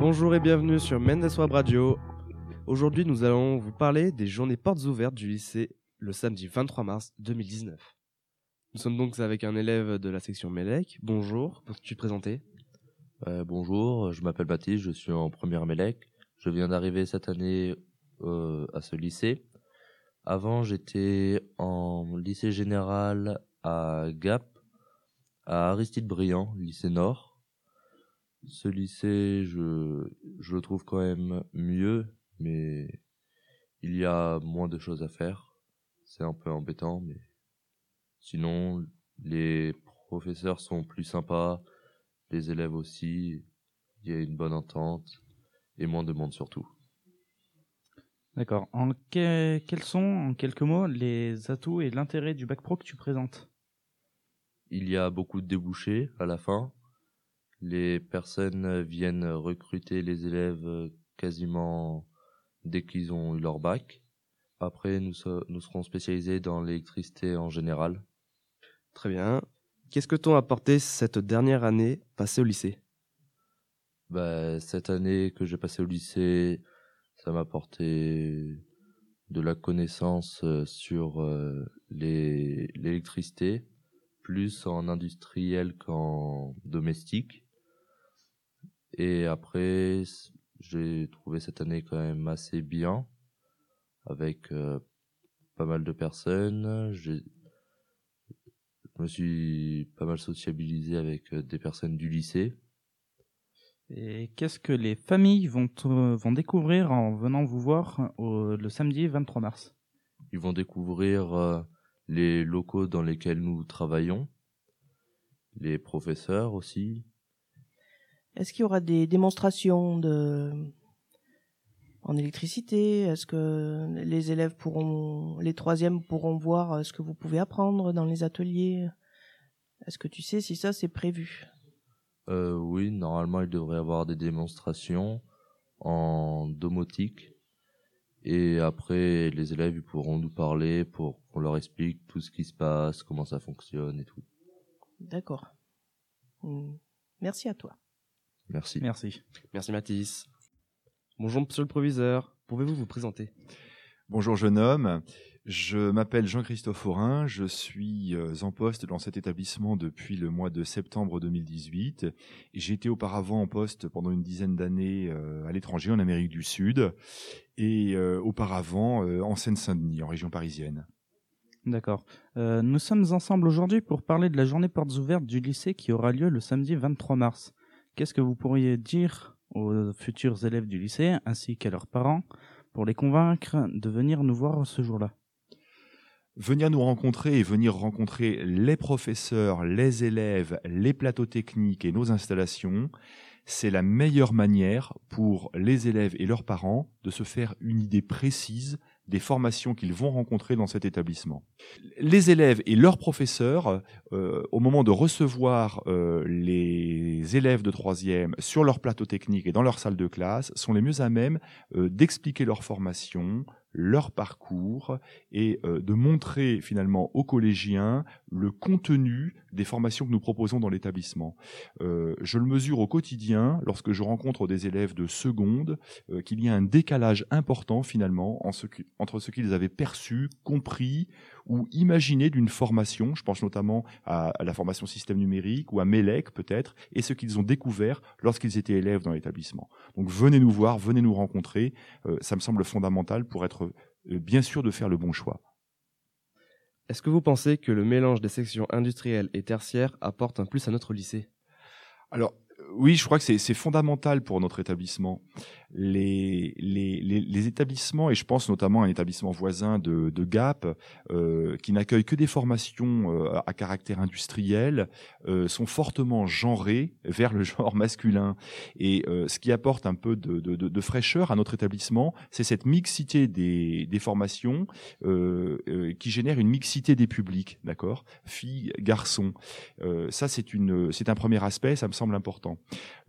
Bonjour et bienvenue sur Mendes Web Radio. Aujourd'hui, nous allons vous parler des journées portes ouvertes du lycée le samedi 23 mars 2019. Nous sommes donc avec un élève de la section Melec. Bonjour, peux-tu te présenter? Euh, bonjour, je m'appelle Baptiste, je suis en première Mélec. Je viens d'arriver cette année euh, à ce lycée. Avant, j'étais en lycée général à Gap, à Aristide Briand, lycée Nord. Ce lycée, je, je le trouve quand même mieux, mais il y a moins de choses à faire. C'est un peu embêtant, mais sinon, les professeurs sont plus sympas, les élèves aussi. Il y a une bonne entente et moins de monde surtout. D'accord. En que- quels sont, en quelques mots, les atouts et l'intérêt du bac pro que tu présentes? Il y a beaucoup de débouchés à la fin. Les personnes viennent recruter les élèves quasiment dès qu'ils ont eu leur bac. Après, nous, se- nous serons spécialisés dans l'électricité en général. Très bien. Qu'est-ce que t'ont apporté cette dernière année passée au lycée? Bah, cette année que j'ai passée au lycée, ça m'a apporté de la connaissance euh, sur euh, l'électricité, plus en industriel qu'en domestique. Et après, j'ai trouvé cette année quand même assez bien, avec euh, pas mal de personnes. J'ai- Je me suis pas mal sociabilisé avec euh, des personnes du lycée. Et qu'est-ce que les familles vont, vont découvrir en venant vous voir au- le samedi 23 mars? Ils vont découvrir euh, les locaux dans lesquels nous travaillons, les professeurs aussi. Est-ce qu'il y aura des démonstrations de en électricité? Est-ce que les élèves pourront, les troisièmes pourront voir euh, ce que vous pouvez apprendre dans les ateliers? Est-ce que tu sais si ça c'est prévu? Euh, oui, normalement, il devrait y avoir des démonstrations en domotique. Et après, les élèves ils pourront nous parler pour qu'on leur explique tout ce qui se passe, comment ça fonctionne et tout. D'accord. Hmm. Merci à toi. Merci. Merci. Merci Mathis. Bonjour monsieur le proviseur, pouvez-vous vous présenter? Bonjour jeune homme, je m'appelle Jean-Christophe Aurin, je suis euh, en poste dans cet établissement depuis le mois de septembre 2018. Et J'ai été auparavant en poste pendant une dizaine d'années euh, à l'étranger, en Amérique du Sud, et euh, auparavant en Seine-Saint-Denis, en région parisienne. D'accord. Euh, nous sommes ensemble aujourd'hui pour parler de la journée portes ouvertes du lycée qui aura lieu le samedi 23 mars. Qu'est-ce que vous pourriez dire aux futurs élèves du lycée ainsi qu'à leurs parents pour les convaincre de venir nous voir ce jour-là? Venir nous rencontrer et venir rencontrer les professeurs, les élèves, les plateaux techniques et nos installations, c'est la meilleure manière pour les élèves et leurs parents de se faire une idée précise des formations qu'ils vont rencontrer dans cet établissement. Les élèves et leurs professeurs, euh, au moment de recevoir euh, les élèves de troisième sur leur plateau technique et dans leur salle de classe, sont les mieux à même euh, d'expliquer leur formation, leur parcours et euh, de montrer finalement aux collégiens le contenu des formations que nous proposons dans l'établissement. Euh, je le mesure au quotidien lorsque je rencontre des élèves de seconde euh, qu'il y a un décalage important finalement entre ce qu'ils avaient perçu, compris ou imaginé d'une formation, je pense notamment à, la formation système numérique ou à MELEC peut-être, et ce qu'ils ont découvert lorsqu'ils étaient élèves dans l'établissement. Donc venez nous voir, venez nous rencontrer, ça me semble fondamental pour être bien sûr de faire le bon choix. Est-ce que vous pensez que le mélange des sections industrielles et tertiaires apporte un plus à notre lycée? Alors, euh, oui, je crois que c'est fondamental pour notre établissement. Les, les, les, les établissements, et je pense notamment à un établissement voisin de, de Gap, euh, qui n'accueille que des formations euh, à caractère industriel, euh, sont fortement genrés vers le genre masculin. Et euh, ce qui apporte un peu de, de, de, fraîcheur à notre établissement, c'est cette mixité des, des formations euh, euh, qui génère une mixité des publics, d'accord? Filles, garçons. Ça, c'est un premier aspect, ça me semble important.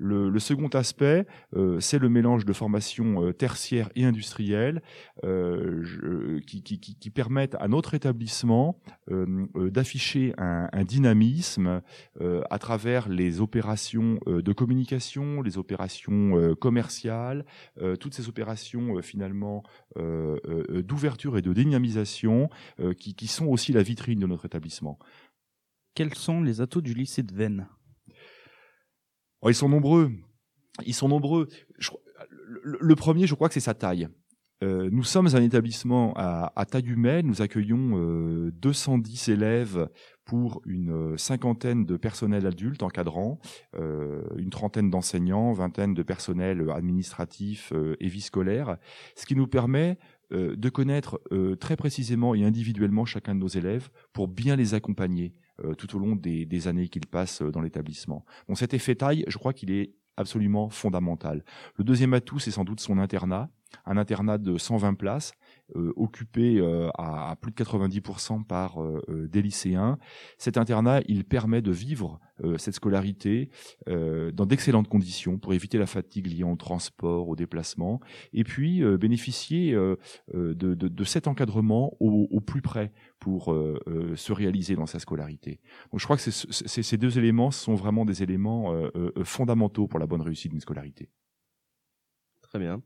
Le, second aspect, euh, c'est le mélange de formations euh, tertiaires et industrielles euh, qui, permettent à notre établissement d'afficher un, dynamisme à travers les opérations de communication, les opérations commerciales, toutes ces opérations finalement d'ouverture et de dynamisation qui, qui sont aussi la vitrine de notre établissement. Quels sont les atouts du lycée de Vennes? Oh, ils sont nombreux. Ils sont nombreux. Le, premier, je crois que c'est sa taille. Euh, nous sommes un établissement à, taille humaine. Nous accueillons euh, 210 élèves pour une euh, cinquantaine de personnels adultes encadrants, euh, une trentaine d'enseignants, vingtaine de personnels administratifs et vie scolaire, ce qui nous permet de connaître très précisément et individuellement chacun de nos élèves pour bien les accompagner tout au long des, années qu'ils passent euh, dans l'établissement. Bon, cet effet taille, je crois qu'il est absolument fondamental. Le deuxième atout, c'est sans doute son internat, un internat de 120 places, euh, occupé euh, à, à plus de 90% par euh, euh, des lycéens. Cet internat, il permet de vivre euh, cette scolarité euh, dans d'excellentes conditions pour éviter la fatigue liée au transport, au déplacement, et puis euh, bénéficier euh, euh, de, de, de cet encadrement au, au plus près pour euh, euh, se réaliser dans sa scolarité. Donc je crois que c'est- c'est- ces deux éléments sont vraiment des éléments euh, euh, fondamentaux pour la bonne réussite d'une scolarité. Très bien.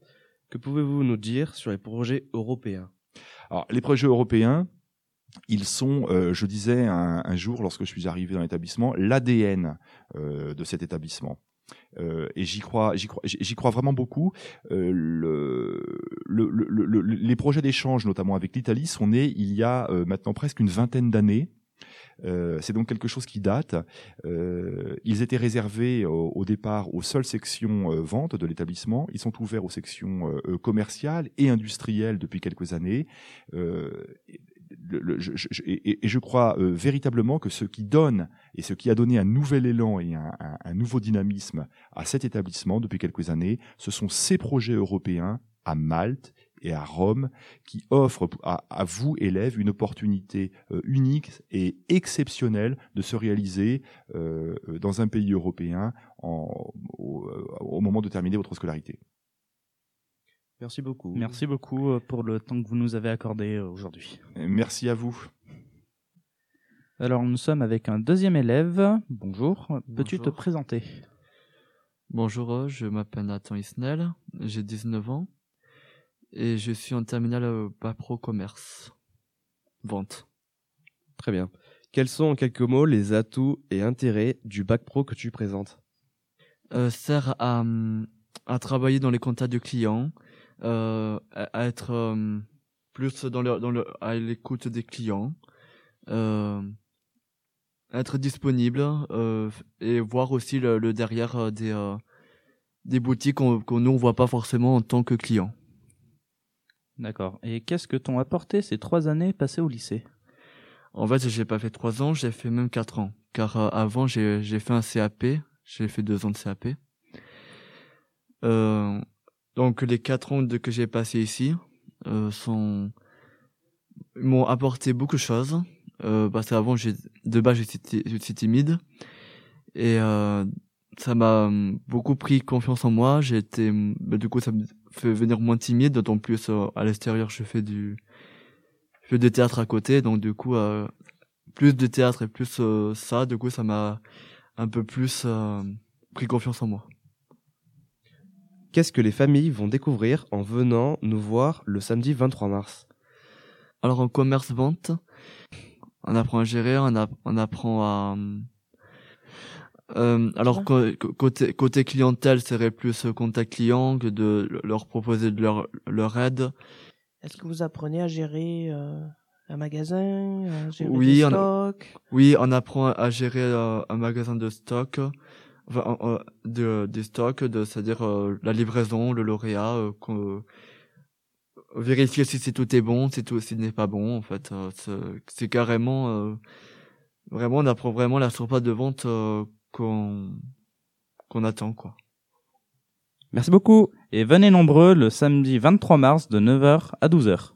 Que pouvez-vous nous dire sur les projets européens? Alors, les projets européens, ils sont, euh, je disais un, jour lorsque je suis arrivé dans l'établissement, l'ADN euh, de cet établissement. Euh, et j'y crois, j'y crois, j'y crois vraiment beaucoup. Le, le, le, le- le- les projets d'échange, notamment avec l'Italie, sont nés il y a maintenant presque une vingtaine d'années. Euh, c'est donc quelque chose qui date. Euh, ils étaient réservés au, départ aux seules sections euh, vente de l'établissement. Ils sont ouverts aux sections euh, commerciales et industrielles depuis quelques années. Et, je crois véritablement que ce qui donne et ce qui a donné un nouvel élan et un nouveau dynamisme à cet établissement depuis quelques années, ce sont ces projets européens à Malte et à Rome qui offrent à, à vous, élèves, une opportunité euh, unique et exceptionnelle de se réaliser euh, euh, dans un pays européen en- au, au moment de terminer votre scolarité. Merci beaucoup. Merci beaucoup pour le temps que vous nous avez accordé aujourd'hui. Merci à vous. Alors, nous sommes avec un deuxième élève. Bonjour. Peux-tu te présenter? Bonjour, je m'appelle Nathan Isnel, j'ai 19 ans et je suis en terminale euh, Bac Pro Commerce. Vente. Très bien. Quels sont en quelques mots les atouts et intérêts du bac pro que tu présentes? Euh, sert à, hum, à travailler dans les contacts de clients, euh, à, être euh, plus dans le, dans le, à l'écoute des clients, euh, être disponible euh, et voir aussi le, le derrière euh, des, euh, des boutiques qu'on qu'on nous on voit pas forcément en tant que client. D'accord. Et qu'est-ce que t'ont apporté ces trois années passées au lycée? En fait, j'ai pas fait trois ans, j'ai fait même quatre ans. Car euh, avant, j'ai fait un CAP, j'ai fait deux ans de CAP. Euh, donc les quatre ans que j'ai passé ici euh, sont m'ont apporté beaucoup de choses. Euh, parce qu'avant, de base, j'étais timide et euh, ça m'a beaucoup pris confiance en moi. J'ai été, bah, du coup, ça fait venir moins timide. D'autant plus euh, à l'extérieur, je fais du je fais du théâtre à côté, donc du coup, euh, plus de théâtre et plus euh, ça, du coup, ça m'a un peu plus pris confiance en moi. Qu'est-ce que les familles vont découvrir en venant nous voir le samedi 23 mars? Alors en commerce-vente, on apprend à gérer, on apprend à... Euh, alors côté, côté clientèle, serait plus euh, contact client que de leur proposer de leur, leur aide. Est-ce que vous apprenez à gérer euh, un magasin, à gérer Oui, des on a- Oui, on apprend à gérer euh, un magasin de stock, enfin, euh, de, des stocks, de, c'est-à-dire euh, la livraison, le lauréat, euh, euh, vérifier si c'est tout est bon, si tout si n'est pas bon. En fait, euh, c'est, carrément, euh, vraiment, on apprend vraiment la surface de vente euh, qu'on qu'on attend, quoi. Merci beaucoup. Et venez nombreux le samedi 23 mars de 9h à 12h.